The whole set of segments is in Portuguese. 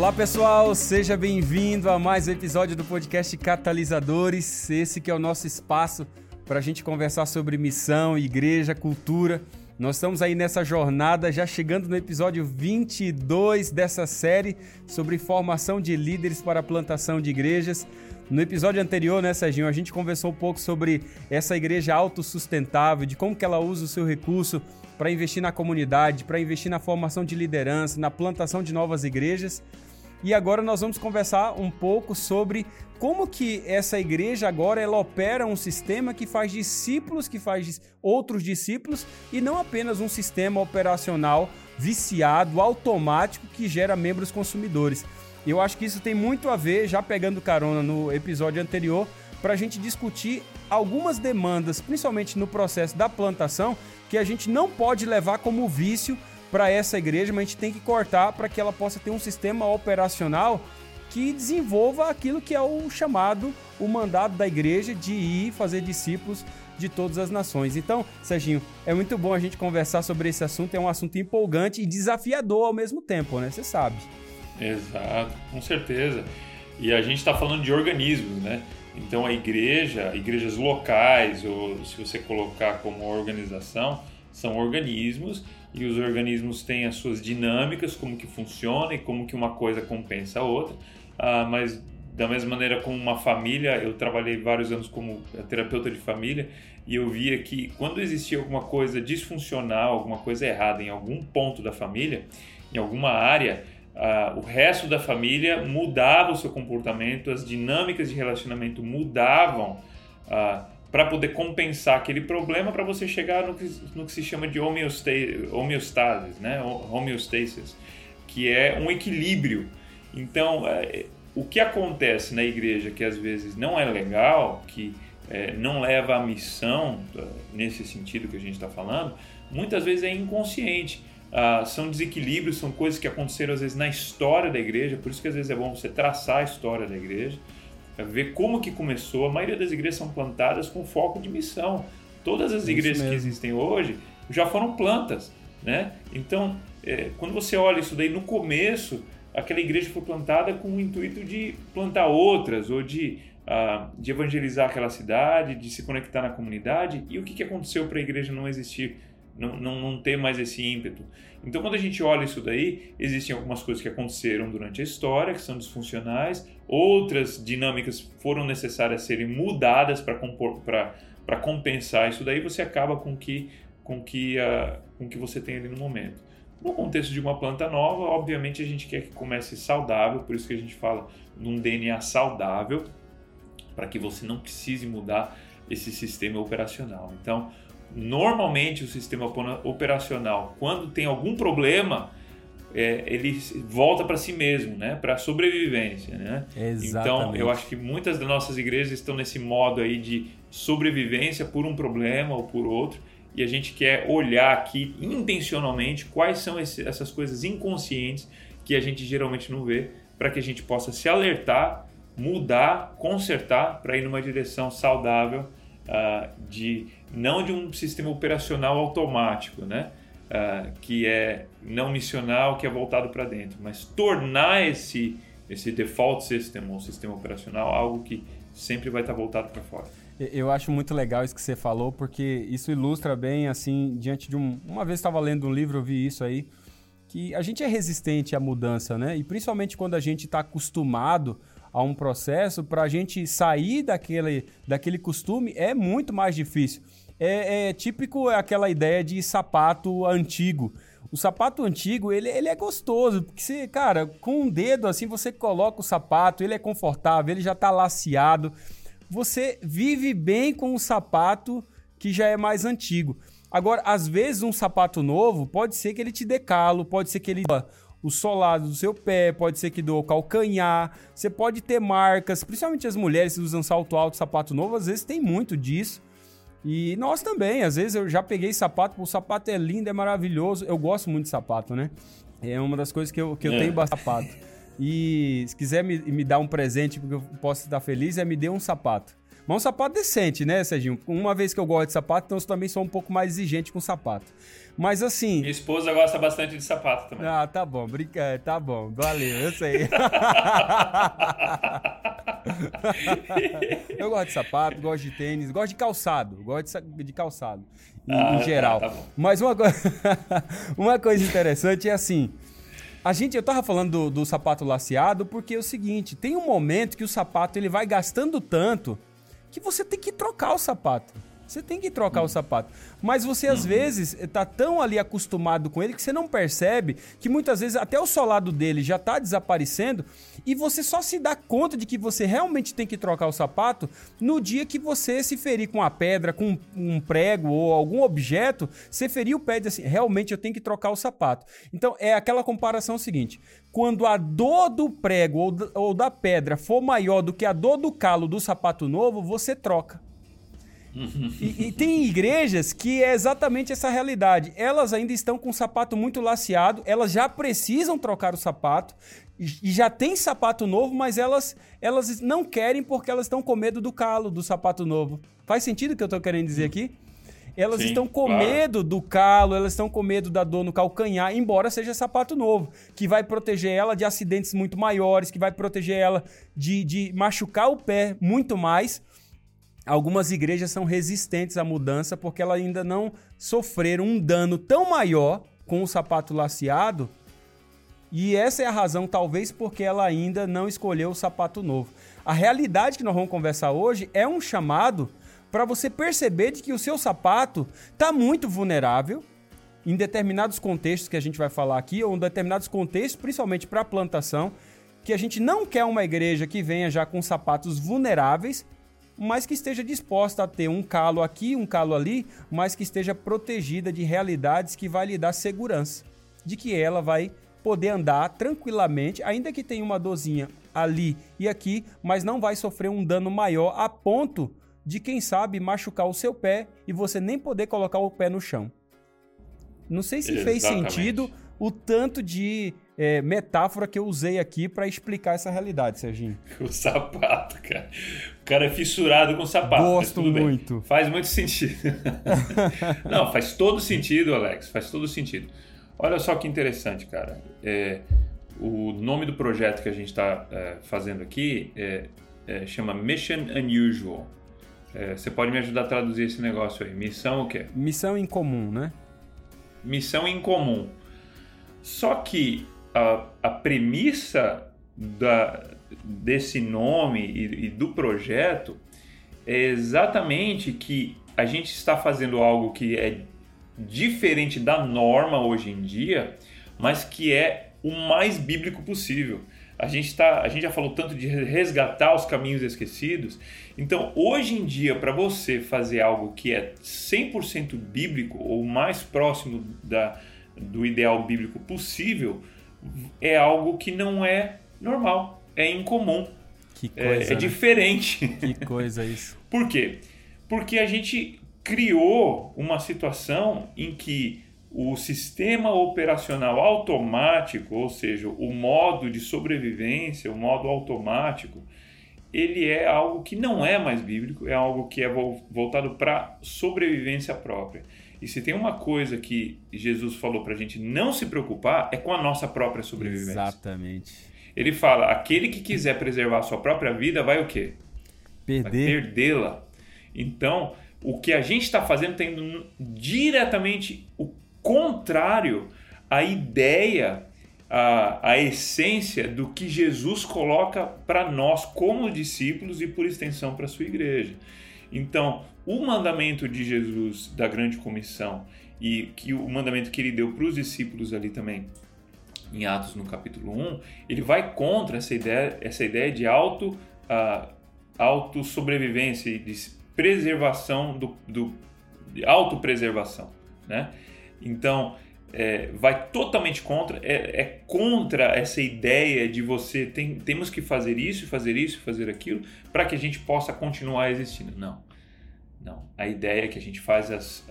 Olá pessoal, seja bem-vindo a mais um episódio do podcast Catalisadores. Esse que é o nosso espaço para a gente conversar sobre missão, igreja, cultura. Nós estamos aí nessa jornada, já chegando no episódio 22 dessa série sobre formação de líderes para a plantação de igrejas. No episódio anterior, né, Serginho, a gente conversou um pouco sobre essa igreja autossustentável, de como que ela usa o seu recurso para investir na comunidade, para investir na formação de liderança, na plantação de novas igrejas. E agora nós vamos conversar um pouco sobre como que essa igreja agora ela opera um sistema que faz discípulos, que faz outros discípulos e não apenas um sistema operacional viciado, automático que gera membros consumidores. Eu acho que isso tem muito a ver, já pegando carona no episódio anterior, para a gente discutir algumas demandas, principalmente no processo da plantação, que a gente não pode levar como vício para essa igreja, mas a gente tem que cortar para que ela possa ter um sistema operacional que desenvolva aquilo que é o chamado, o mandado da igreja de ir fazer discípulos de todas as nações. Então, Serginho, é muito bom a gente conversar sobre esse assunto, é um assunto empolgante e desafiador ao mesmo tempo, né? Você sabe. Exato, com certeza. E a gente está falando de organismos, né? Então a igreja, igrejas locais, ou se você colocar como organização, são organismos e os organismos têm as suas dinâmicas, como que funciona e como que uma coisa compensa a outra. Ah, mas da mesma maneira como uma família, eu trabalhei vários anos como terapeuta de família e eu via que quando existia alguma coisa disfuncional, alguma coisa errada em algum ponto da família, em alguma área, uh, o resto da família mudava o seu comportamento, as dinâmicas de relacionamento mudavam uh, para poder compensar aquele problema para você chegar no que, no que se chama de homeostase, né? homeostasis, que é um equilíbrio. Então, uh, o que acontece na igreja que às vezes não é legal, que é, não leva à missão, nesse sentido que a gente está falando, muitas vezes é inconsciente. Uh, são desequilíbrios, são coisas que aconteceram às vezes na história da igreja, por isso que às vezes é bom você traçar a história da igreja, ver como que começou. A maioria das igrejas são plantadas com foco de missão. Todas as igrejas que existem hoje já foram plantas, né? Então, é, quando você olha isso daí no começo, aquela igreja foi plantada com o intuito de plantar outras ou de, uh, de evangelizar aquela cidade, de se conectar na comunidade. E o que, que aconteceu para a igreja não existir? Não, não, não ter mais esse ímpeto. Então, quando a gente olha isso daí, existem algumas coisas que aconteceram durante a história que são disfuncionais, outras dinâmicas foram necessárias serem mudadas para compensar isso daí, você acaba com que, com que, uh, com que você tem ali no momento. No contexto de uma planta nova, obviamente a gente quer que comece saudável, por isso que a gente fala num DNA saudável, para que você não precise mudar esse sistema operacional. Então, normalmente o sistema operacional, quando tem algum problema, é, ele volta para si mesmo, né? para sobrevivência. Né? Exatamente. Então, eu acho que muitas das nossas igrejas estão nesse modo aí de sobrevivência por um problema ou por outro, e a gente quer olhar aqui intencionalmente quais são esse, essas coisas inconscientes que a gente geralmente não vê, para que a gente possa se alertar, mudar, consertar, para ir numa direção saudável uh, de não de um sistema operacional automático, né? Uh, que é não missional, que é voltado para dentro, mas tornar esse esse default system, ou sistema operacional, algo que sempre vai estar voltado para fora. Eu acho muito legal isso que você falou, porque isso ilustra bem, assim, diante de um... Uma vez estava lendo um livro, eu vi isso aí, que a gente é resistente à mudança, né? E principalmente quando a gente está acostumado a um processo, para a gente sair daquele, daquele costume é muito mais difícil. É, é típico aquela ideia de sapato antigo. O sapato antigo, ele, ele é gostoso, porque você, cara, com um dedo assim você coloca o sapato, ele é confortável, ele já está laceado. Você vive bem com o sapato que já é mais antigo. Agora, às vezes um sapato novo pode ser que ele te dê calo, pode ser que ele o solado do seu pé, pode ser que do calcanhar. Você pode ter marcas, principalmente as mulheres que usam salto alto, sapato novo, às vezes tem muito disso. E nós também, às vezes eu já peguei sapato, o sapato é lindo, é maravilhoso. Eu gosto muito de sapato, né? É uma das coisas que eu, que eu é. tenho bastante sapato. E se quiser me, me dar um presente porque eu posso estar feliz, é me dê um sapato. Mas um sapato decente, né, Serginho? Uma vez que eu gosto de sapato, então eu também sou um pouco mais exigente com sapato. Mas assim. Minha esposa gosta bastante de sapato também. Ah, tá bom, brinca, é, tá bom, valeu, eu sei. eu gosto de sapato, gosto de tênis, gosto de calçado, gosto de, de calçado, em, ah, em tá, geral. Tá, tá Mas uma, co... uma coisa interessante é assim. A gente, eu tava falando do, do, sapato laceado porque é o seguinte, tem um momento que o sapato ele vai gastando tanto que você tem que trocar o sapato. Você tem que trocar o sapato. Mas você, às uhum. vezes, tá tão ali acostumado com ele que você não percebe que muitas vezes até o solado dele já tá desaparecendo e você só se dá conta de que você realmente tem que trocar o sapato no dia que você se ferir com a pedra, com um prego ou algum objeto, você ferir o pé e diz assim, realmente eu tenho que trocar o sapato. Então, é aquela comparação seguinte, quando a dor do prego ou, ou da pedra for maior do que a dor do calo do sapato novo, você troca e, e, tem igrejas que é exatamente essa realidade. Elas ainda estão com o sapato muito laceado, elas já precisam trocar o sapato, e já tem sapato novo, mas elas, elas não querem porque elas estão com medo do calo do sapato novo. Faz sentido o que eu estou querendo dizer aqui? Elas Sim, estão com claro. medo do calo, elas estão com medo da dor no calcanhar, embora seja sapato novo, que vai proteger ela de acidentes muito maiores, que vai proteger ela de, de machucar o pé muito mais algumas igrejas são resistentes à mudança porque elas ainda não sofreram um dano tão maior com o sapato laceado. E essa é a razão, talvez, porque ela ainda não escolheu o sapato novo. A realidade que nós vamos conversar hoje é um chamado para você perceber de que o seu sapato está muito vulnerável em determinados contextos que a gente vai falar aqui, ou em determinados contextos, principalmente para a plantação, que a gente não quer uma igreja que venha já com sapatos vulneráveis, mas que esteja disposta a ter um calo aqui, um calo ali, mas que esteja protegida de realidades que vai lhe dar segurança, de que ela vai poder andar tranquilamente, ainda que tenha uma dorzinha ali e aqui, mas não vai sofrer um dano maior a ponto de quem sabe machucar o seu pé e você nem poder colocar o pé no chão. Não sei se Exatamente. fez sentido o tanto de é, metáfora que eu usei aqui para explicar essa realidade, Serginho. O sapato, cara. O cara é fissurado com sapato. Gosto muito. Bem. Faz muito sentido. Não, faz todo sentido, Alex. Faz todo sentido. Olha só que interessante, cara. É, o nome do projeto que a gente está é, fazendo aqui é, é, chama Mission Unusual. É, você pode me ajudar a traduzir esse negócio aí? Missão o quê? Missão em comum, né? Missão em comum. Só que a, a premissa da, desse nome e, e do projeto é exatamente que a gente está fazendo algo que é diferente da norma hoje em dia, mas que é o mais bíblico possível. A gente, tá, a gente já falou tanto de resgatar os caminhos esquecidos. Então, hoje em dia, para você fazer algo que é 100% bíblico ou mais próximo da, do ideal bíblico possível, é algo que não é normal, é incomum. Que é, coisa, é, é diferente. Que coisa isso. Por quê? Porque a gente criou uma situação em que o sistema operacional automático, ou seja, o modo de sobrevivência, o modo automático, ele é algo que não é mais bíblico, é algo que é voltado para sobrevivência própria. E se tem uma coisa que Jesus falou para a gente não se preocupar, é com a nossa própria sobrevivência. Exatamente. Ele fala: aquele que quiser preservar a sua própria vida vai o quê? Perder. Perdê-la. Então, o que a gente está fazendo tem diretamente o contrário à ideia, à, à essência do que Jesus coloca para nós como discípulos e, por extensão, para a sua igreja. Então, o mandamento de Jesus da grande comissão e que o mandamento que ele deu para os discípulos ali também em Atos no capítulo 1, ele vai contra essa ideia, essa ideia de auto, uh, auto sobrevivência e de preservação do, do de autopreservação, né? Então, é, vai totalmente contra, é, é, contra essa ideia de você tem, temos que fazer isso, fazer isso, fazer aquilo, para que a gente possa continuar existindo. Não. Não. A ideia é que a gente faz as,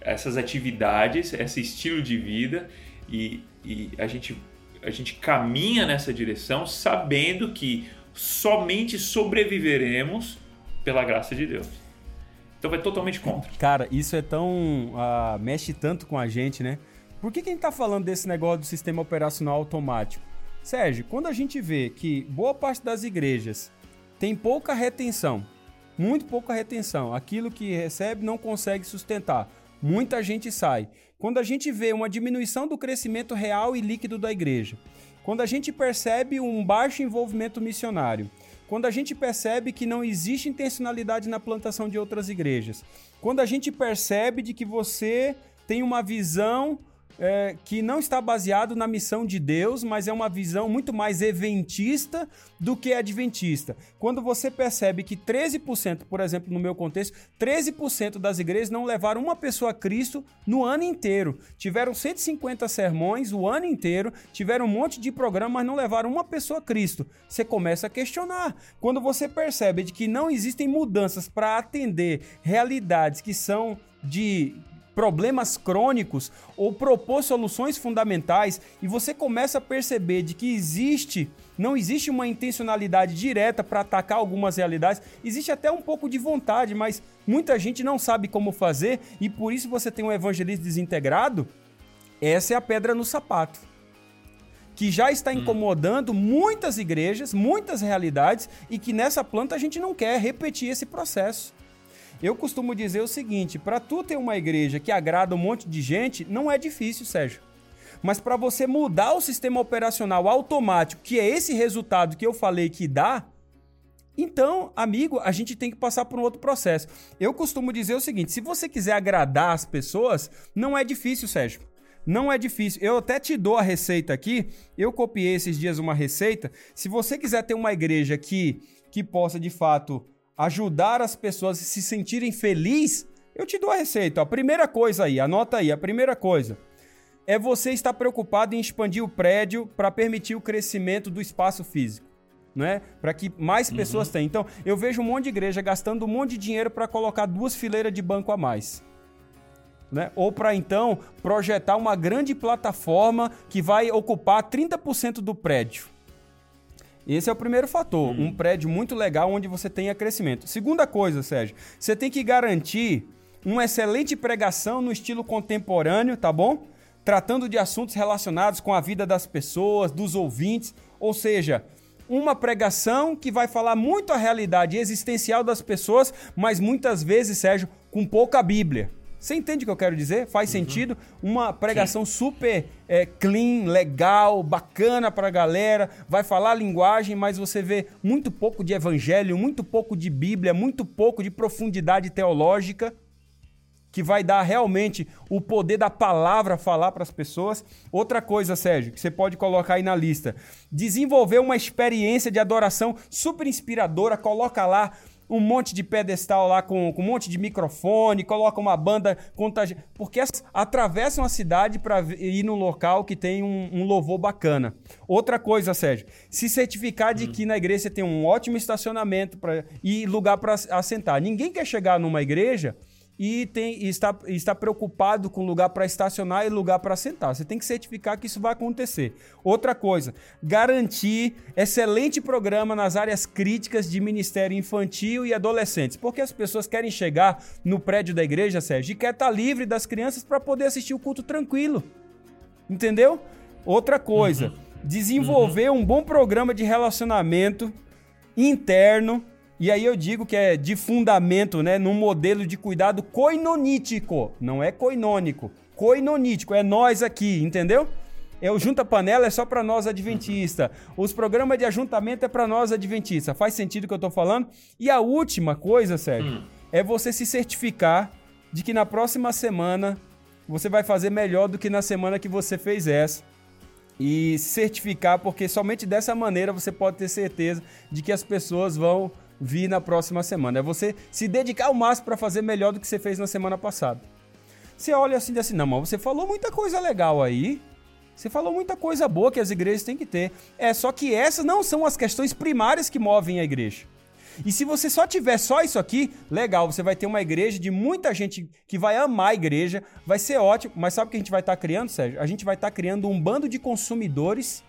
essas atividades, esse estilo de vida e, e a, gente, a gente caminha nessa direção sabendo que somente sobreviveremos pela graça de Deus. Então vai totalmente contra. Cara, isso é tão. Uh, mexe tanto com a gente, né? Por que, que a gente tá falando desse negócio do sistema operacional automático? Sérgio, quando a gente vê que boa parte das igrejas tem pouca retenção, muito pouca retenção, aquilo que recebe não consegue sustentar, muita gente sai. Quando a gente vê uma diminuição do crescimento real e líquido da igreja, quando a gente percebe um baixo envolvimento missionário, quando a gente percebe que não existe intencionalidade na plantação de outras igrejas, quando a gente percebe de que você tem uma visão é, que não está baseado na missão de Deus, mas é uma visão muito mais eventista do que adventista. Quando você percebe que 13%, por exemplo, no meu contexto, 13% das igrejas não levaram uma pessoa a Cristo no ano inteiro. Tiveram 150 sermões o ano inteiro, tiveram um monte de programas, mas não levaram uma pessoa a Cristo. Você começa a questionar. Quando você percebe de que não existem mudanças para atender realidades que são de problemas crônicos ou propor soluções fundamentais e você começa a perceber de que existe, não existe uma intencionalidade direta para atacar algumas realidades, existe até um pouco de vontade, mas muita gente não sabe como fazer e por isso você tem um evangelismo desintegrado. Essa é a pedra no sapato que já está hum. incomodando muitas igrejas, muitas realidades e que nessa planta a gente não quer repetir esse processo. Eu costumo dizer o seguinte: para tu ter uma igreja que agrada um monte de gente, não é difícil, Sérgio. Mas para você mudar o sistema operacional automático, que é esse resultado que eu falei que dá, então, amigo, a gente tem que passar por um outro processo. Eu costumo dizer o seguinte: se você quiser agradar as pessoas, não é difícil, Sérgio. Não é difícil. Eu até te dou a receita aqui. Eu copiei esses dias uma receita. Se você quiser ter uma igreja que, que possa de fato ajudar as pessoas a se sentirem felizes, eu te dou a receita. A primeira coisa aí, anota aí, a primeira coisa é você estar preocupado em expandir o prédio para permitir o crescimento do espaço físico. Né? Para que mais uhum. pessoas tenham. Então, eu vejo um monte de igreja gastando um monte de dinheiro para colocar duas fileiras de banco a mais. Né? Ou para então projetar uma grande plataforma que vai ocupar 30% do prédio. Esse é o primeiro fator, uhum. um prédio muito legal onde você tenha crescimento. Segunda coisa, Sérgio, você tem que garantir uma excelente pregação no estilo contemporâneo, tá bom? Tratando de assuntos relacionados com a vida das pessoas, dos ouvintes, ou seja, uma pregação que vai falar muito a realidade existencial das pessoas, mas muitas vezes, Sérgio, com pouca Bíblia. Você entende o que eu quero dizer? Faz uhum. sentido? Uma pregação Sim. super é, clean, legal, bacana para a galera, vai falar a linguagem, mas você vê muito pouco de evangelho, muito pouco de Bíblia, muito pouco de profundidade teológica, que vai dar realmente o poder da palavra falar para as pessoas. Outra coisa, Sérgio, que você pode colocar aí na lista: desenvolver uma experiência de adoração super inspiradora, coloca lá um monte de pedestal lá com, com um monte de microfone, coloca uma banda contagiante. Porque atravessam a cidade para ir num local que tem um, um, louvor bacana. Outra coisa, Sérgio, se certificar de hum. que na igreja tem um ótimo estacionamento pra, e lugar para assentar. Ninguém quer chegar numa igreja e, tem, e está, e está preocupado com lugar para estacionar e lugar para sentar. Você tem que certificar que isso vai acontecer. Outra coisa, garantir excelente programa nas áreas críticas de ministério infantil e adolescentes, porque as pessoas querem chegar no prédio da igreja, Sérgio, e quer estar livre das crianças para poder assistir o culto tranquilo. Entendeu? Outra coisa, uhum. desenvolver uhum. um bom programa de relacionamento interno e aí eu digo que é de fundamento, né, num modelo de cuidado coinonítico, não é coinônico, coinonítico, é nós aqui, entendeu? É o junta panela é só para nós adventista. Os programas de ajuntamento é para nós adventista. Faz sentido o que eu tô falando? E a última coisa, Sérgio, hum. é você se certificar de que na próxima semana você vai fazer melhor do que na semana que você fez essa e certificar, porque somente dessa maneira você pode ter certeza de que as pessoas vão vir na próxima semana. É você se dedicar ao máximo para fazer melhor do que você fez na semana passada. Você olha assim e diz assim, não, mas você falou muita coisa legal aí. Você falou muita coisa boa que as igrejas têm que ter. É só que essas não são as questões primárias que movem a igreja. E se você só tiver só isso aqui, legal, você vai ter uma igreja de muita gente que vai amar a igreja, vai ser ótimo, mas sabe o que a gente vai estar tá criando, Sérgio? A gente vai estar tá criando um bando de consumidores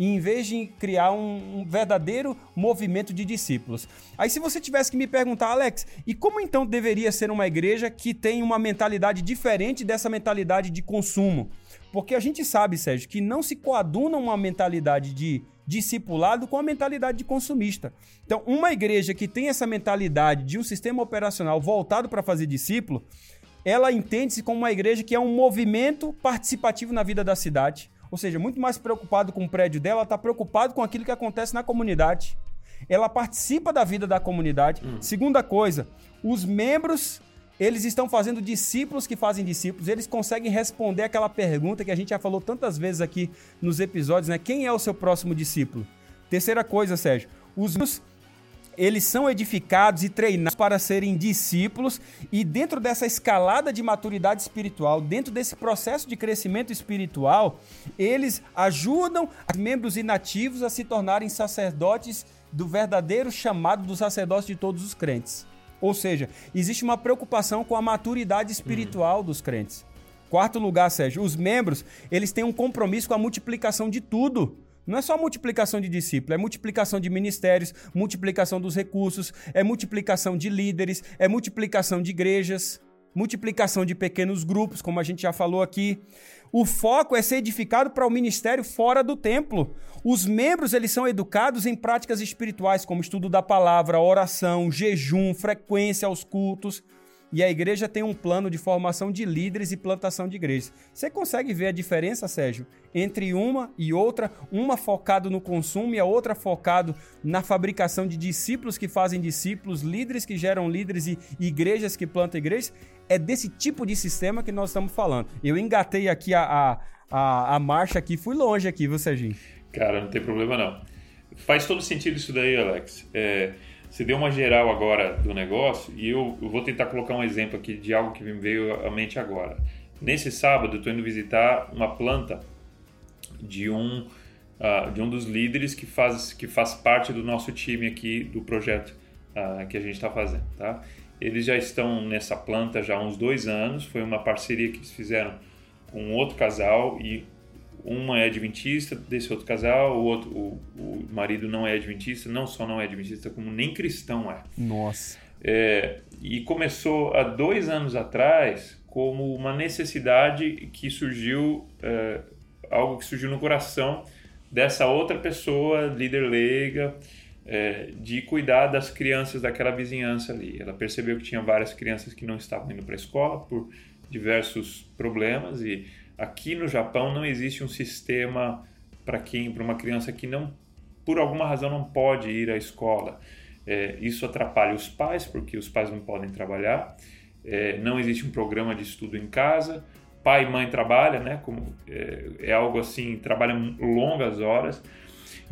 e em vez de criar um, um, verdadeiro movimento de discípulos. Aí, se você tivesse que me perguntar, Alex, e como então deveria ser uma igreja que tem uma mentalidade diferente dessa mentalidade de consumo? Porque a gente sabe, Sérgio, que não se coaduna uma mentalidade de discipulado com a mentalidade de consumista. Então, uma igreja que tem essa mentalidade de um sistema operacional voltado para fazer discípulo, ela entende-se como uma igreja que é um movimento participativo na vida da cidade. Ou seja, muito mais preocupado com o prédio dela, está preocupado com aquilo que acontece na comunidade. Ela participa da vida da comunidade. Hum. Segunda coisa, os membros eles estão fazendo discípulos que fazem discípulos, eles conseguem responder aquela pergunta que a gente já falou tantas vezes aqui nos episódios, né? Quem é o seu próximo discípulo? Terceira coisa, Sérgio, os eles são edificados e treinados para serem discípulos e dentro dessa escalada de maturidade espiritual, dentro desse processo de crescimento espiritual, eles ajudam os membros inativos a se tornarem sacerdotes do verdadeiro chamado do sacerdócio de todos os crentes. Ou seja, existe uma preocupação com a maturidade espiritual uhum. dos crentes. Quarto lugar, Sérgio, os membros, eles têm um compromisso com a multiplicação de tudo. Não é só multiplicação de discípulos, é multiplicação de ministérios, multiplicação dos recursos, é multiplicação de líderes, é multiplicação de igrejas, multiplicação de pequenos grupos, como a gente já falou aqui. O foco é ser edificado para o ministério fora do templo. Os membros eles são educados em práticas espirituais, como estudo da palavra, oração, jejum, frequência aos cultos. E a igreja tem um plano de formação de líderes e plantação de igrejas. Você consegue ver a diferença, Sérgio, entre uma e outra? Uma focado no consumo e a outra focado na fabricação de discípulos que fazem discípulos, líderes que geram líderes e igrejas que plantam igrejas? É desse tipo de sistema que nós estamos falando. Eu engatei aqui a, a, a, a marcha aqui, fui longe aqui, viu, Serginho? Cara, não tem problema não. Faz todo sentido isso daí, Alex. É, você deu uma geral agora do negócio e eu, eu, vou tentar colocar um exemplo aqui de algo que me veio à mente agora. Nesse sábado, eu estou indo visitar uma planta de um, uh, de um dos líderes que faz, que faz parte do nosso time aqui do projeto uh, que a gente está fazendo. Tá? Eles já estão nessa planta já há uns dois anos. Foi uma parceria que eles fizeram com outro casal e uma é adventista desse outro casal, o outro, o, o marido não é adventista, não só não é adventista, como nem cristão é. Nossa. É, e começou há dois anos atrás como uma necessidade que surgiu, é, algo que surgiu no coração dessa outra pessoa, líder leiga, é, de cuidar das crianças daquela vizinhança ali. Ela percebeu que tinha várias crianças que não estavam indo para a escola por diversos problemas e Aqui no Japão não existe um sistema para quem, para uma criança que não, por alguma razão, não pode ir à escola. É, isso atrapalha os pais, porque os pais não podem trabalhar. É, não existe um programa de estudo em casa. Pai e mãe trabalham, né? Como, é, é algo assim, trabalham longas horas.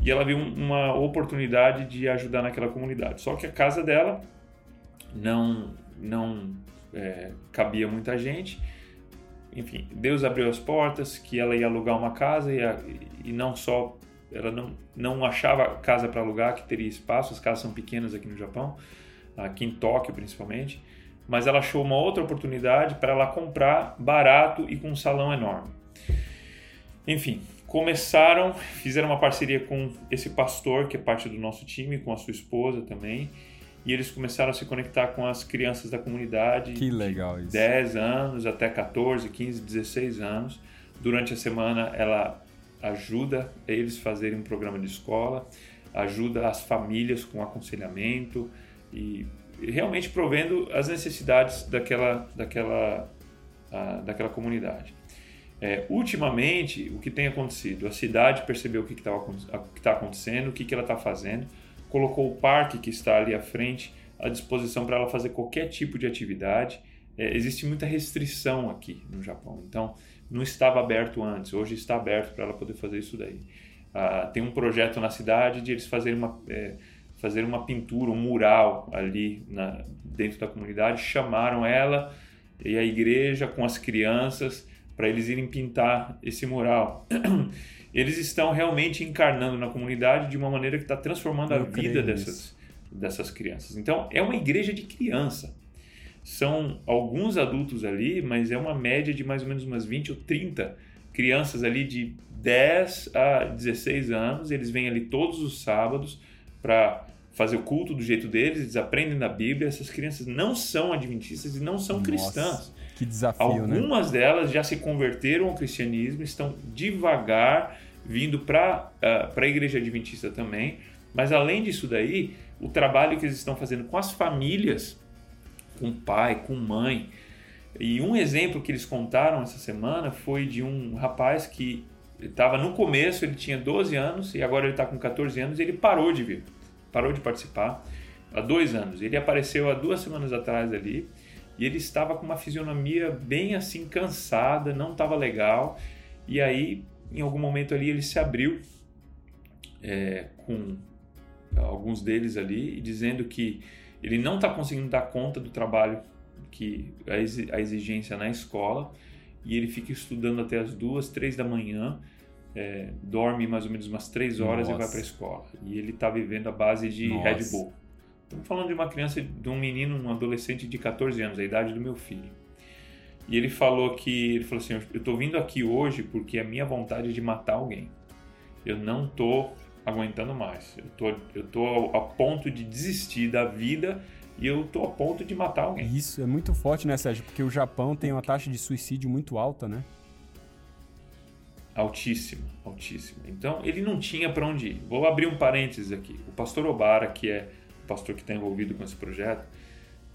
E ela viu uma oportunidade de ajudar naquela comunidade. Só que a casa dela não, não é, cabia muita gente enfim, Deus abriu as portas, que ela ia alugar uma casa e, a, e não só ela não, não achava casa para alugar que teria espaço, as casas são pequenas aqui no Japão, aqui em Tóquio principalmente, mas ela achou uma outra oportunidade para ela comprar barato e com um salão enorme. Enfim, começaram, fizeram uma parceria com esse pastor que é parte do nosso time, com a sua esposa também, e eles começaram a se conectar com as crianças da comunidade. Que legal isso. 10 anos até 14, 15, 16 anos. Durante a semana ela ajuda eles a fazerem um programa de escola, ajuda as famílias com aconselhamento e realmente provendo as necessidades daquela, daquela, uh, daquela comunidade. É, ultimamente, o que tem acontecido? A cidade percebeu o que está tá acontecendo, o que, que ela está fazendo, colocou o parque que está ali à frente à disposição para ela fazer qualquer tipo de atividade. É, existe muita restrição aqui no Japão, então não estava aberto antes, hoje está aberto para ela poder fazer isso daí. Ah, tem um projeto na cidade de eles fazerem uma, é, fazer uma pintura, um mural ali na, dentro da comunidade, chamaram ela e a igreja com as crianças para eles irem pintar esse mural. eles estão realmente encarnando na comunidade de uma maneira que está transformando Eu a vida dessas, dessas crianças. Então, é uma igreja de criança. São alguns adultos ali, mas é uma média de mais ou menos umas 20 ou 30 crianças ali de 10 a 16 anos, eles vêm ali todos os sábados para fazer o culto do jeito deles, eles aprendem da Bíblia. Essas crianças não são adventistas e não são Nossa, cristãs. Que desafio, né? Algumas né? delas já se converteram ao cristianismo, estão devagar vindo para uh, ah, a igreja adventista também. Mas além disso daí, o trabalho que eles estão fazendo com as famílias, com pai, com mãe. E um exemplo que eles contaram essa semana foi de um rapaz que estava no começo, ele tinha 12 anos e agora ele está com 14 anos e ele parou de vir, parou de participar há dois anos. Ele apareceu há duas semanas atrás ali e ele estava com uma fisionomia bem assim cansada, não estava legal. E aí, em algum momento ali, ele se abriu é, com alguns deles ali, dizendo que ele não está conseguindo dar conta do trabalho que a exigência na escola e ele fica estudando até as duas, três da manhã, é, dorme mais ou menos umas três horas Nossa. e vai para a escola. E ele está vivendo a base de Nossa. Red Bull. Estamos falando de uma criança, de um menino, um adolescente de 14 anos, a idade do meu filho. E ele falou que, ele falou assim, eu estou vindo aqui hoje porque a minha vontade é de matar alguém. Eu não estou aguentando mais. Eu tô, eu tô a ponto de desistir da vida e eu tô a ponto de matar alguém. Isso é muito forte, né, Sérgio? Porque o Japão tem uma taxa de suicídio muito alta, né? Altíssima, altíssima. Então ele não tinha para onde ir. Vou abrir um parênteses aqui. O pastor Obara, que é pastor que está envolvido com esse projeto,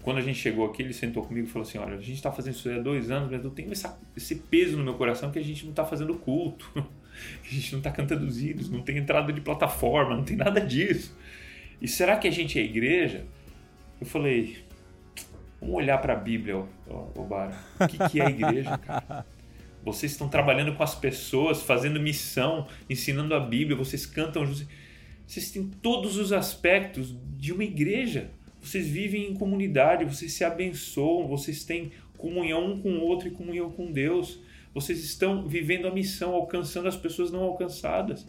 quando a gente chegou aqui, ele sentou comigo e falou assim: Olha, a gente está fazendo isso há dois anos, mas eu tenho essa, esse peso no meu coração que a gente não está fazendo culto. A gente não está cantando os hinos, não tem entrada de plataforma, não tem nada disso. E será que a gente é igreja? Eu falei, vamos olhar para a Bíblia, Obara. O que, que é igreja, cara? Vocês estão trabalhando com as pessoas, fazendo missão, ensinando a Bíblia, vocês cantam, vocês têm todos os aspectos de uma igreja. Vocês vivem em comunidade, vocês se abençoam, vocês têm comunhão um com o outro e comunhão com Deus. Vocês estão vivendo a missão, alcançando as pessoas não alcançadas.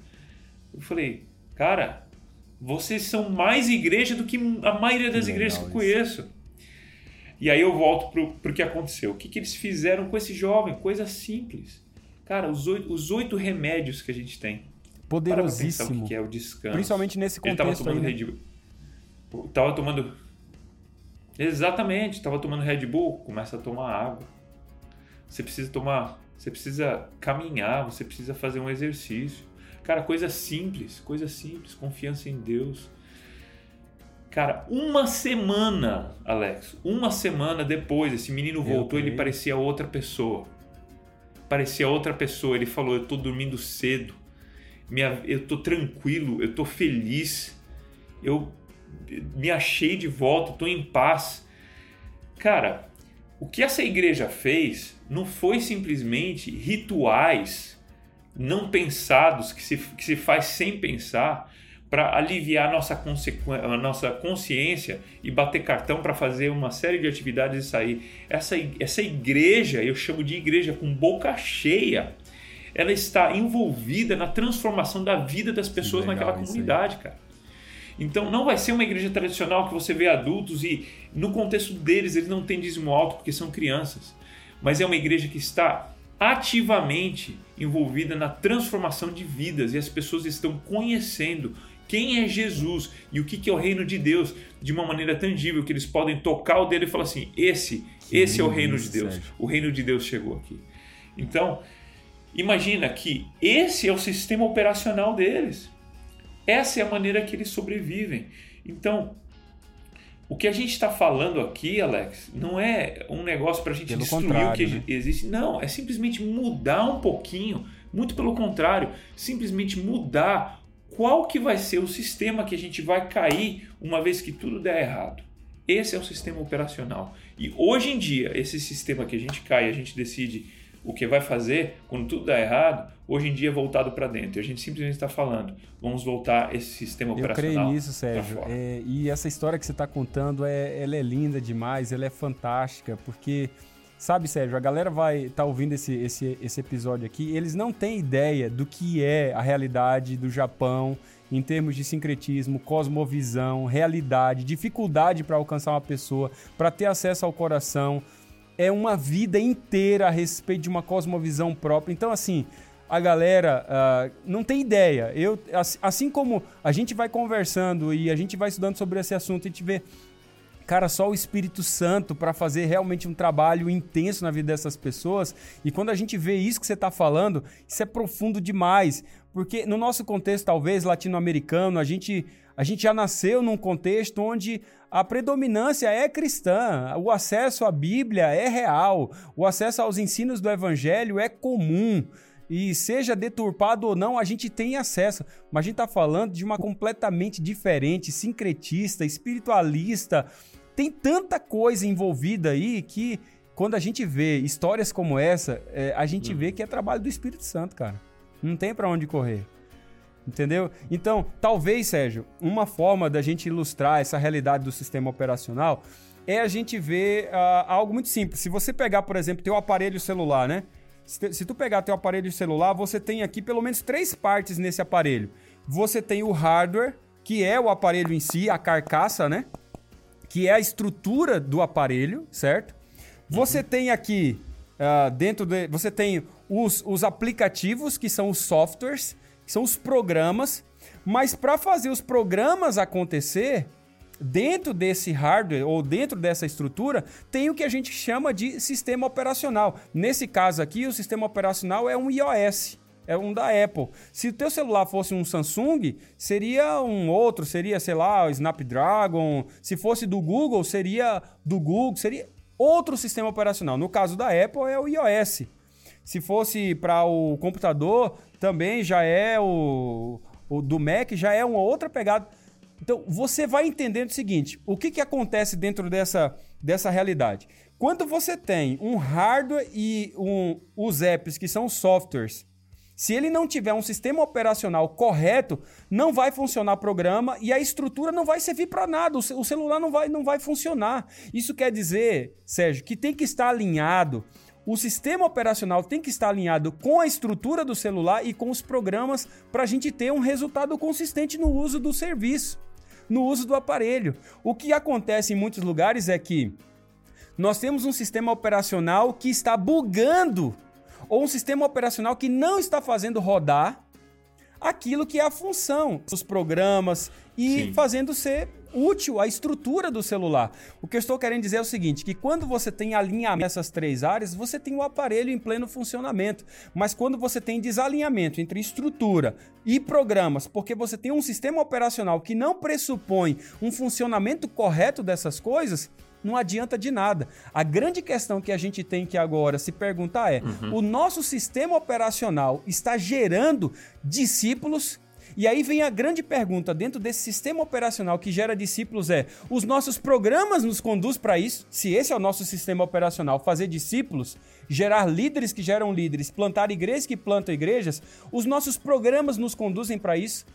Eu falei, cara, vocês são mais igreja do que a maioria das que igrejas que eu conheço. E aí eu volto para o que aconteceu. O que, que eles fizeram com esse jovem? Coisa simples. Cara, os oito, os oito remédios que a gente tem. Poderosíssimo. o que é o descanso. Principalmente nesse contexto Ele estava tomando aí, né? Red Bull. Tava tomando... Exatamente. Estava tomando Red Bull. Começa a tomar água. Você precisa tomar você precisa caminhar, você precisa fazer um exercício. Cara, coisa simples, coisa simples, confiança em Deus. Cara, uma semana, Alex, uma semana depois, esse menino voltou, ele parecia outra pessoa. Parecia outra pessoa. Ele falou: Eu tô dormindo cedo, minha, eu tô tranquilo, eu tô feliz, eu me achei de volta, tô em paz. Cara, o que essa igreja fez não foi simplesmente rituais não pensados que se, que se faz sem pensar para aliviar nossa, a nossa consciência e bater cartão para fazer uma série de atividades e sair. Essa, essa igreja, eu chamo de igreja com boca cheia, ela está envolvida na transformação da vida das pessoas naquela comunidade, cara. Então não vai ser uma igreja tradicional que você vê adultos e no contexto deles eles não têm dízimo alto porque são crianças, mas é uma igreja que está ativamente envolvida na transformação de vidas e as pessoas estão conhecendo quem é Jesus e o que é o reino de Deus de uma maneira tangível, que eles podem tocar o dedo e falar assim: esse, esse é o reino de Deus, o reino de Deus chegou aqui. Então, imagina que esse é o sistema operacional deles. Essa é a maneira que eles sobrevivem. Então, o que a gente está falando aqui, Alex, não é um negócio para a gente pelo destruir o que né? existe. Não, é simplesmente mudar um pouquinho. Muito pelo contrário, simplesmente mudar qual que vai ser o sistema que a gente vai cair uma vez que tudo der errado. Esse é o sistema operacional. E hoje em dia, esse sistema que a gente cai, a gente decide o que vai fazer quando tudo dá errado, hoje em dia é voltado para dentro. E a gente simplesmente está falando, vamos voltar esse sistema Eu operacional. Eu creio nisso, Sérgio. É, e essa história que você está contando, é, ela é linda demais, ela é fantástica, porque, sabe, Sérgio, a galera vai estar tá ouvindo esse, esse, esse episódio aqui, eles não têm ideia do que é a realidade do Japão em termos de sincretismo, cosmovisão, realidade, dificuldade para alcançar uma pessoa, para ter acesso ao coração é uma vida inteira a respeito de uma cosmovisão própria. Então, assim, a galera uh, não tem ideia. Eu, assim como a gente vai conversando e a gente vai estudando sobre esse assunto, a gente vê, cara, só o Espírito Santo para fazer realmente um trabalho intenso na vida dessas pessoas. E quando a gente vê isso que você está falando, isso é profundo demais. Porque no nosso contexto, talvez latino-americano, a gente, a gente já nasceu num contexto onde a predominância é cristã, o acesso à Bíblia é real, o acesso aos ensinos do Evangelho é comum. E seja deturpado ou não, a gente tem acesso. Mas a gente está falando de uma completamente diferente, sincretista, espiritualista. Tem tanta coisa envolvida aí que, quando a gente vê histórias como essa, é, a gente hum. vê que é trabalho do Espírito Santo, cara. Não tem para onde correr. Entendeu? Então, talvez, Sérgio, uma forma da gente ilustrar essa realidade do sistema operacional é a gente ver uh, algo muito simples. Se você pegar, por exemplo, teu aparelho celular, né? Se, se tu pegar teu aparelho celular, você tem aqui pelo menos três partes nesse aparelho. Você tem o hardware, que é o aparelho em si, a carcaça, né? Que é a estrutura do aparelho, certo? Você uhum. tem aqui uh, dentro de. Você tem os, os aplicativos, que são os softwares, que são os programas, mas para fazer os programas acontecer, dentro desse hardware ou dentro dessa estrutura, tem o que a gente chama de sistema operacional. Nesse caso aqui, o sistema operacional é um iOS. É um da Apple. Se o teu celular fosse um Samsung, seria um outro, seria, sei lá, o Snapdragon. Se fosse do Google, seria do Google, seria outro sistema operacional. No caso da Apple, é o iOS. Se fosse para o computador, também já é o, o do Mac, já é uma outra pegada. Então, você vai entendendo o seguinte: o que, que acontece dentro dessa, dessa realidade? Quando você tem um hardware e um, os apps, que são softwares, se ele não tiver um sistema operacional correto, não vai funcionar programa e a estrutura não vai servir para nada. O celular não vai, não vai funcionar. Isso quer dizer, Sérgio, que tem que estar alinhado o sistema operacional tem que estar alinhado com a estrutura do celular e com os programas para a gente ter um resultado consistente no uso do serviço, no uso do aparelho. O que acontece em muitos lugares é que nós temos um sistema operacional que está bugando ou um sistema operacional que não está fazendo rodar aquilo que é a função dos programas e Sim. fazendo ser útil a estrutura do celular. O que eu estou querendo dizer é o seguinte, que quando você tem alinhamento nessas três áreas, você tem o aparelho em pleno funcionamento. Mas quando você tem desalinhamento entre estrutura e programas, porque você tem um sistema operacional que não pressupõe um funcionamento correto dessas coisas, não adianta de nada. A grande questão que a gente tem que agora se perguntar é: uhum. o nosso sistema operacional está gerando discípulos e aí vem a grande pergunta dentro desse sistema operacional que gera discípulos é: os nossos programas nos conduz para isso? Se esse é o nosso sistema operacional, fazer discípulos, gerar líderes que geram líderes, plantar igrejas que plantam igrejas, os nossos programas nos conduzem para isso?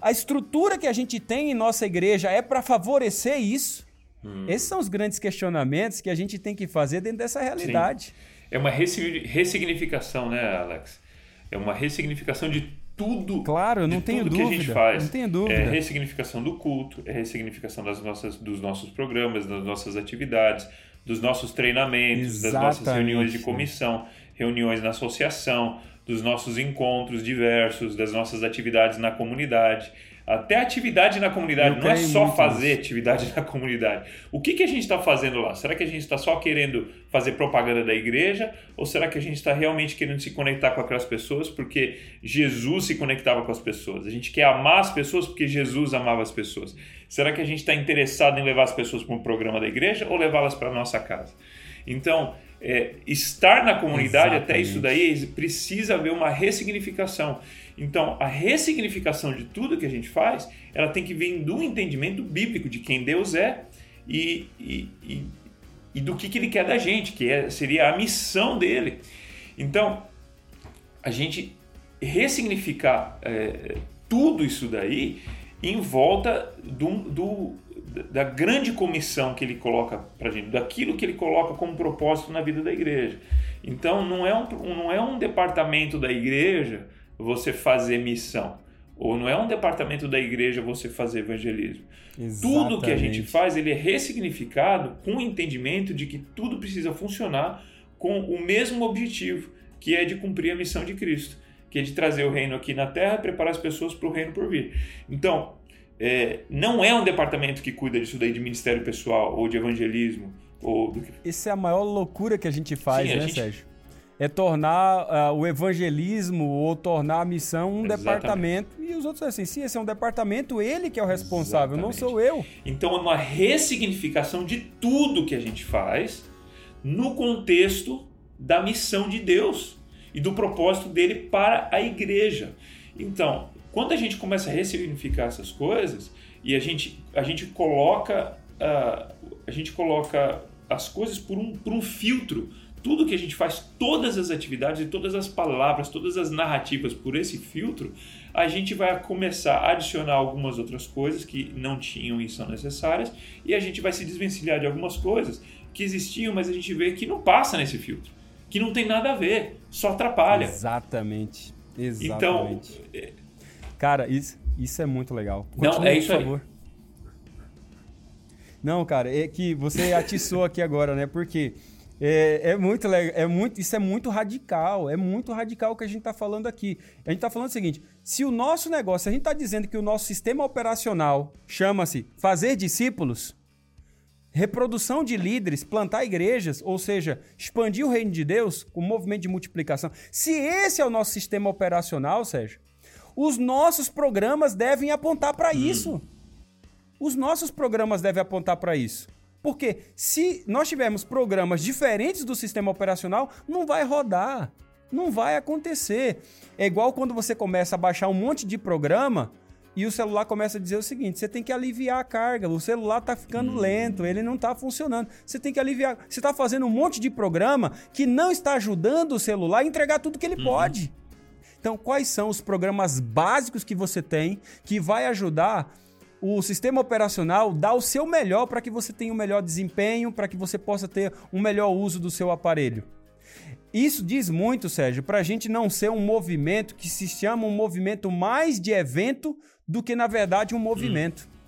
A estrutura que a gente tem em nossa igreja é para favorecer isso? Hum. Esses são os grandes questionamentos que a gente tem que fazer dentro dessa realidade. Sim. É uma ressignificação, né, Alex? É uma ressignificação de tudo. Claro, não tenho tudo dúvida. que a gente faz. Não tenho dúvida. É ressignificação do culto, é ressignificação das nossas, dos nossos programas, das nossas atividades, dos nossos treinamentos, Exatamente. das nossas reuniões de comissão, reuniões na associação, dos nossos encontros diversos, das nossas atividades na comunidade. Até atividade na comunidade, Eu não é só fazer nisso. atividade na comunidade. O que, que a gente está fazendo lá? Será que a gente está só querendo fazer propaganda da igreja? Ou será que a gente está realmente querendo se conectar com aquelas pessoas porque Jesus se conectava com as pessoas? A gente quer amar as pessoas porque Jesus amava as pessoas. Será que a gente está interessado em levar as pessoas para um programa da igreja ou levá-las para a nossa casa? Então, é, estar na comunidade, Exatamente. até isso daí, precisa haver uma ressignificação. Então, a ressignificação de tudo que a gente faz, ela tem que vir do entendimento bíblico de quem Deus é e, e, e, e do que, que Ele quer da gente, que é, seria a missão dele. Então, a gente ressignificar é, tudo isso daí em volta do, do, da grande comissão que ele coloca para gente, daquilo que ele coloca como propósito na vida da igreja. Então, não é um, não é um departamento da igreja você fazer missão. ou não é um departamento da igreja você fazer evangelismo. Exatamente. Tudo que a gente faz, ele é ressignificado com o entendimento de que tudo precisa funcionar com o mesmo objetivo, que é de cumprir a missão de Cristo, que é de trazer o reino aqui na terra e preparar as pessoas para o reino por vir. Então, é, não é um departamento que cuida disso daí de ministério pessoal ou de evangelismo. Ou do... Isso é a maior loucura que a gente faz, Sim, né, gente... Sérgio? É tornar uh, o evangelismo ou tornar a missão um Exatamente. departamento. E os outros assim, sim, esse é um departamento, ele que é o responsável, Exatamente. não sou eu. Então é uma ressignificação de tudo que a gente faz no contexto da missão de Deus e do propósito dele para a igreja. Então, quando a gente começa a ressignificar essas coisas e a gente, a gente coloca uh, a gente coloca as coisas por um, por um filtro tudo que a gente faz, todas as atividades e todas as palavras, todas as narrativas por esse filtro, a gente vai começar a adicionar algumas outras coisas que não tinham e são necessárias, e a gente vai se desvencilhar de algumas coisas que existiam, mas a gente vê que não passa nesse filtro, que não tem nada a ver, só atrapalha. Exatamente. Exatamente. Então, Cara, isso, isso é muito legal. Não, é isso por favor. Aí. Não, cara, é que você atiçou aqui agora, né? Porque é, é, muito legal, é muito, isso é muito radical, é muito radical o que a gente está falando aqui. A gente está falando o seguinte: se o nosso negócio, a gente está dizendo que o nosso sistema operacional chama-se fazer discípulos, reprodução de líderes, plantar igrejas, ou seja, expandir o reino de Deus com movimento de multiplicação. Se esse é o nosso sistema operacional, Sérgio, os nossos programas devem apontar para hum. isso. Os nossos programas devem apontar para isso. Porque se nós tivermos programas diferentes do sistema operacional, não vai rodar. Não vai acontecer. É igual quando você começa a baixar um monte de programa e o celular começa a dizer o seguinte: você tem que aliviar a carga, o celular está ficando hum. lento, ele não está funcionando. Você tem que aliviar. Você está fazendo um monte de programa que não está ajudando o celular a entregar tudo que ele uhum. pode. Então, quais são os programas básicos que você tem que vai ajudar o sistema operacional dar o seu melhor para que você tenha um melhor desempenho, para que você possa ter um melhor uso do seu aparelho? Isso diz muito, Sérgio, para a gente não ser um movimento que se chama um movimento mais de evento do que, na verdade, um movimento. Hum.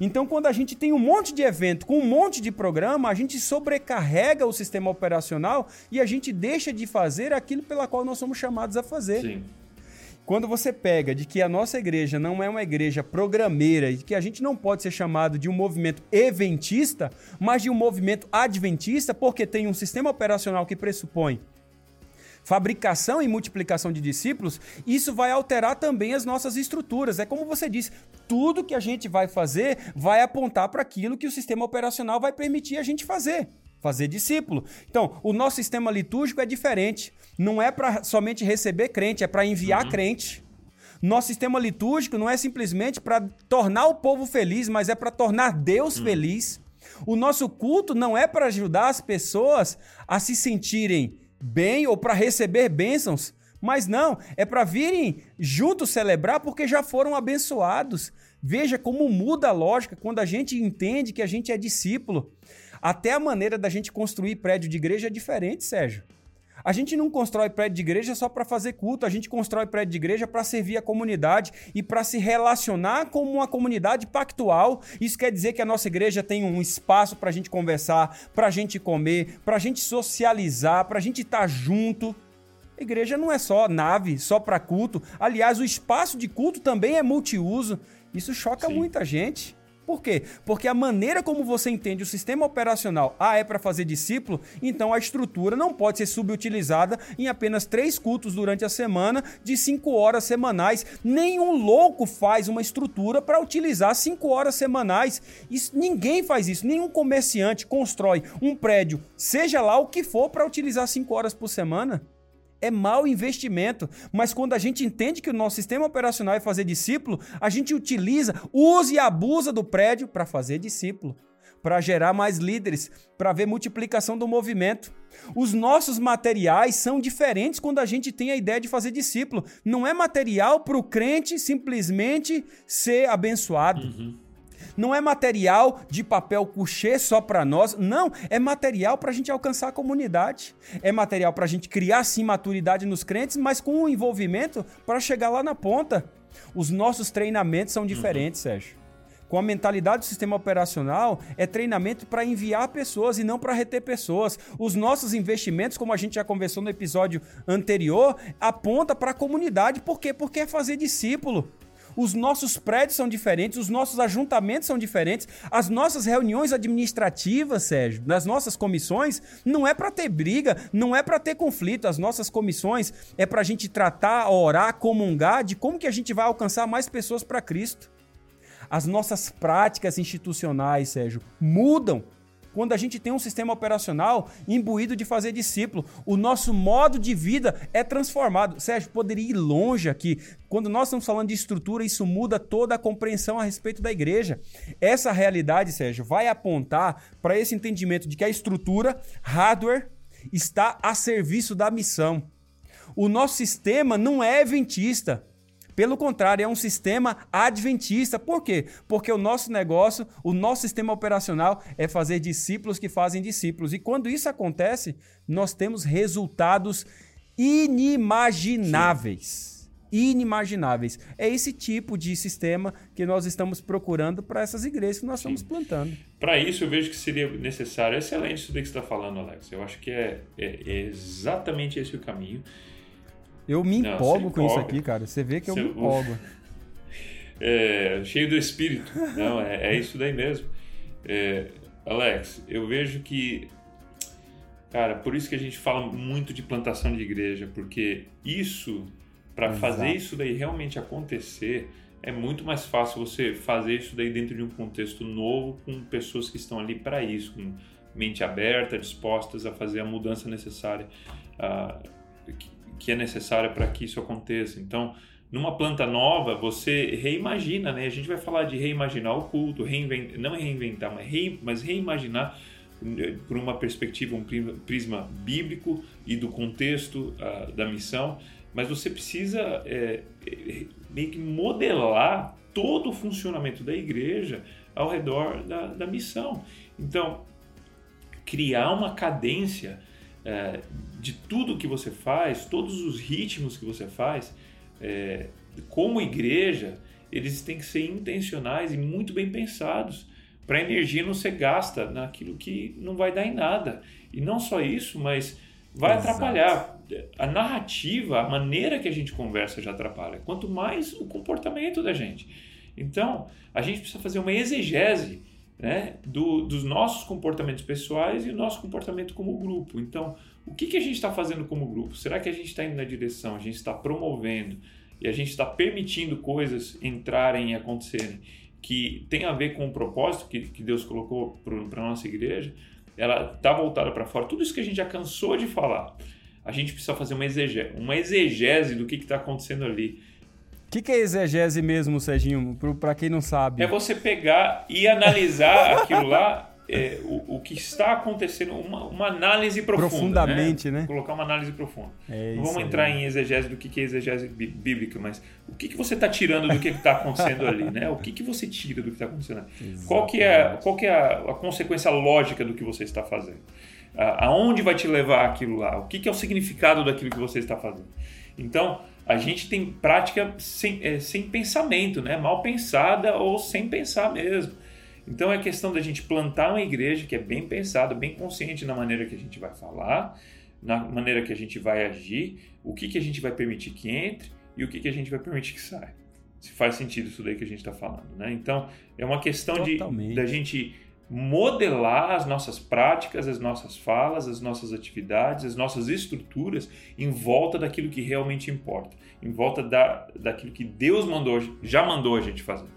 Então, quando a gente tem um monte de evento com um monte de programa, a gente sobrecarrega o sistema operacional e a gente deixa de fazer aquilo pela qual nós somos chamados a fazer. Sim. Quando você pega de que a nossa igreja não é uma igreja programeira e que a gente não pode ser chamado de um movimento eventista, mas de um movimento adventista, porque tem um sistema operacional que pressupõe fabricação e multiplicação de discípulos, isso vai alterar também as nossas estruturas. É como você disse, tudo que a gente vai fazer vai apontar para aquilo que o sistema operacional vai permitir a gente fazer. Fazer discípulo. Então, o nosso sistema litúrgico é diferente. Não é para somente receber crente, é para enviar uhum. crente. Nosso sistema litúrgico não é simplesmente para tornar o povo feliz, mas é para tornar Deus uhum. feliz. O nosso culto não é para ajudar as pessoas a se sentirem bem ou para receber bênçãos, mas não, é para virem juntos celebrar porque já foram abençoados. Veja como muda a lógica quando a gente entende que a gente é discípulo. Até a maneira da gente construir prédio de igreja é diferente, Sérgio. A gente não constrói prédio de igreja só para fazer culto, a gente constrói prédio de igreja para servir a comunidade e para se relacionar com uma comunidade pactual. Isso quer dizer que a nossa igreja tem um espaço para a gente conversar, para a gente comer, para a gente socializar, para a gente estar tá junto. A igreja não é só nave, só para culto. Aliás, o espaço de culto também é multiuso. Isso choca Sim. muita gente. Por quê? Porque a maneira como você entende o sistema operacional ah, é para fazer discípulo, então a estrutura não pode ser subutilizada em apenas três cultos durante a semana de cinco horas semanais. Nenhum louco faz uma estrutura para utilizar cinco horas semanais. Isso, ninguém faz isso. Nenhum comerciante constrói um prédio, seja lá o que for, para utilizar cinco horas por semana é mau investimento. Mas quando a gente entende que o nosso sistema operacional é fazer discípulo, a gente utiliza, usa e abusa do prédio para fazer discípulo, para gerar mais líderes, para ver multiplicação do movimento. Os nossos materiais são diferentes quando a gente tem a ideia de fazer discípulo. Não é material para o crente simplesmente ser abençoado. Uhum não é material de papel couché só para nós, não, é material para a gente alcançar a comunidade, é material para a gente criar sim maturidade nos crentes, mas com o envolvimento para chegar lá na ponta. Os nossos treinamentos são diferentes, uhum. Sérgio. Com a mentalidade do sistema operacional, é treinamento para enviar pessoas e não para reter pessoas. Os nossos investimentos, como a gente já conversou no episódio anterior, aponta para a comunidade. Por quê? Porque é fazer discípulo. Os nossos prédios são diferentes, os nossos ajuntamentos são diferentes, as nossas reuniões administrativas, Sérgio, das nossas comissões, não é para ter briga, não é para ter conflito. As nossas comissões é para a gente tratar, orar, comungar de como que a gente vai alcançar mais pessoas para Cristo. As nossas práticas institucionais, Sérgio, mudam quando a gente tem um sistema operacional imbuído de fazer discípulo. O nosso modo de vida é transformado. Sérgio, poderia ir longe aqui. Quando nós estamos falando de estrutura, isso muda toda a compreensão a respeito da igreja. Essa realidade, Sérgio, vai apontar para esse entendimento de que a estrutura, hardware, está a serviço da missão. O nosso sistema não é eventista. Pelo contrário, é um sistema adventista. Por quê? Porque o nosso negócio, o nosso sistema operacional é fazer discípulos que fazem discípulos. E quando isso acontece, nós temos resultados inimagináveis. Sim. Inimagináveis. É esse tipo de sistema que nós estamos procurando para essas igrejas que nós Sim. estamos plantando. Para isso, eu vejo que seria necessário. Excelente isso que você está falando, Alex. Eu acho que é, é, é exatamente esse o caminho. Eu me empolgo com isso aqui, cara. Você vê que eu me empolgo. É, cheio do espírito. Não, é, é isso daí mesmo. É, Alex, eu vejo que, cara, por isso que a gente fala muito de plantação de igreja, porque isso, para fazer isso daí realmente acontecer, é muito mais fácil você fazer isso daí dentro de um contexto novo, com pessoas que estão ali para isso, com mente aberta, dispostas a fazer a mudança necessária. Uh, que é necessária para que isso aconteça. Então, numa planta nova, você reimagina, né? A gente vai falar de reimaginar o culto, não reinventar, mas, mas reimaginar eh, por uma perspectiva, um prisma bíblico e do contexto uh, da missão. Mas você precisa é, meio que modelar todo o funcionamento da igreja ao redor da, da missão. Então, criar uma cadência é, de tudo que você faz, todos os ritmos que você faz, é, como igreja, eles têm que ser intencionais e muito bem pensados para a energia não ser gasta naquilo que não vai dar em nada. E não só isso, mas vai Exato. atrapalhar. A narrativa, a maneira que a gente conversa já atrapalha. Quanto mais o comportamento da gente. Então, a gente precisa fazer uma exegese né, do, dos nossos comportamentos pessoais e o nosso comportamento como grupo. Então, o que, que a gente está fazendo como grupo? Será que a gente está indo na direção, a gente está promovendo e a gente está permitindo coisas entrarem e acontecerem que tem a ver com o propósito que, que Deus colocou para a nossa igreja? Ela está voltada para fora. Tudo isso que a gente já cansou de falar. A gente precisa fazer uma exegese, uma exegese do que está acontecendo ali que, que é exegese mesmo, Serginho? Para quem não sabe. É você pegar e analisar aquilo lá, é, o, o, que está acontecendo, uma, uma análise profunda. Profundamente, né? né? Colocar uma análise profunda. É não vamos entrar em exegese do que, que é exegese bíblica, mas o que, que você está tirando do que está acontecendo ali, né? O que, que você tira do que está acontecendo Qual que é, qual que é a, a, consequência lógica do que você está fazendo? aonde vai te levar aquilo lá? O que, que é o significado daquilo que você está fazendo? Então, a gente tem prática sem, é, sem pensamento, né? mal pensada ou sem pensar mesmo. Então é questão da gente plantar uma igreja que é bem pensada, bem consciente na maneira que a gente vai falar, na maneira que a gente vai agir, o que, que a gente vai permitir que entre e o que, que a gente vai permitir que saia. Se faz sentido isso daí que a gente está falando. Né? Então é uma questão de da gente modelar as nossas práticas, as nossas falas, as nossas atividades, as nossas estruturas em volta daquilo que realmente importa, em volta da, daquilo que Deus mandou, já mandou a gente fazer.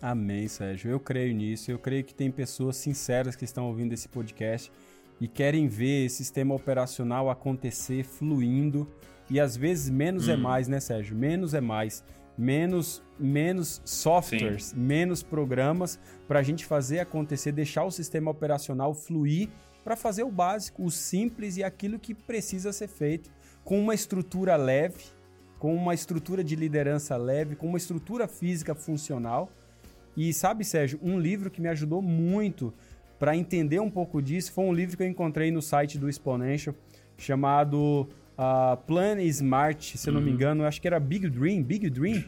Amém, Sérgio. Eu creio nisso. Eu creio que tem pessoas sinceras que estão ouvindo esse podcast e querem ver esse sistema operacional acontecer fluindo. E às vezes menos é hum. é mais, né, Sérgio? Menos é mais menos, menos softwares, Sim. menos programas para a gente fazer acontecer, deixar o sistema operacional fluir para fazer o básico, o simples e aquilo que precisa ser feito com uma estrutura leve, com uma estrutura de liderança leve, com uma estrutura física funcional. E sabe, Sérgio, um livro que me ajudou muito para entender um pouco disso foi um livro que eu encontrei no site do Exponential chamado uh, Plan Smart, se eu não me uhum. engano, acho que era Big Dream, Big Dream.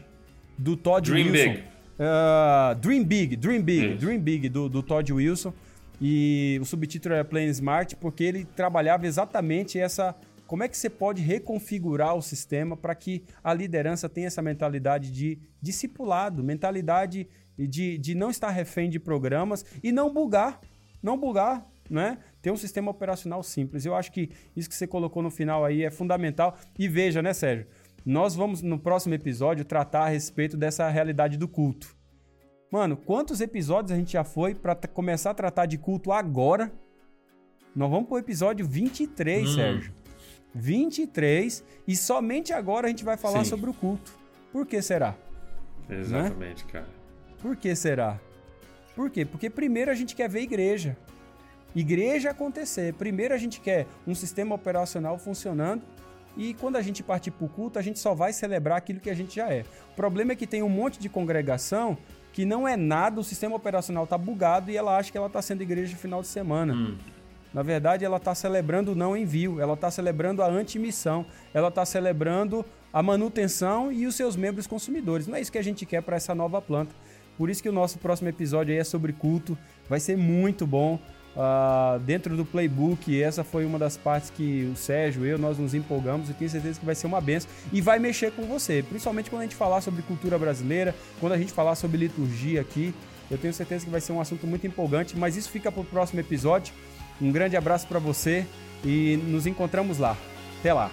do Todd Dream Wilson. Big. Uh, Dream Big, Dream Big. Dream Big, do, do Todd Wilson. E o subtítulo é Playing Smart, porque ele trabalhava exatamente essa. Como é que você pode reconfigurar o sistema para que a liderança tenha essa mentalidade de discipulado, mentalidade de, de não estar refém de programas e não bugar, não bugar, né? Ter um sistema operacional simples. Eu acho que isso que você colocou no final aí é fundamental. E veja, né, Sérgio? Nós vamos no próximo episódio tratar a respeito dessa realidade do culto. Mano, quantos episódios a gente já foi para começar a tratar de culto agora? Nós vamos pro episódio 23, Hum. Sérgio. 23 e somente agora a gente vai falar Sim. sobre o culto. Por que será? Exatamente, cara. Por que será? Por quê? Porque primeiro a gente quer ver igreja. Igreja acontecer. Primeiro a gente quer um sistema operacional funcionando. E quando a gente partir para o culto, a gente só vai celebrar aquilo que a gente já é. O problema é que tem um monte de congregação que não é nada, o sistema operacional tá bugado e ela acha que ela está sendo igreja no final de semana. Hum. Na verdade, ela está celebrando o não envio, ela está celebrando a antimissão, ela está celebrando a manutenção e os seus membros consumidores. Não é isso que a gente quer para essa nova planta. Por isso que o nosso próximo episódio aí é sobre culto, vai ser muito bom. Ah, dentro do playbook, essa foi uma das partes que o Sérgio, eu, nós nos empolgamos e tenho certeza que vai ser uma benção e vai mexer com você, principalmente quando a gente falar sobre cultura brasileira, quando a gente falar sobre liturgia aqui. Eu tenho certeza que vai ser um assunto muito empolgante, mas isso fica para o próximo episódio. Um grande abraço para você e nos encontramos lá. Até lá!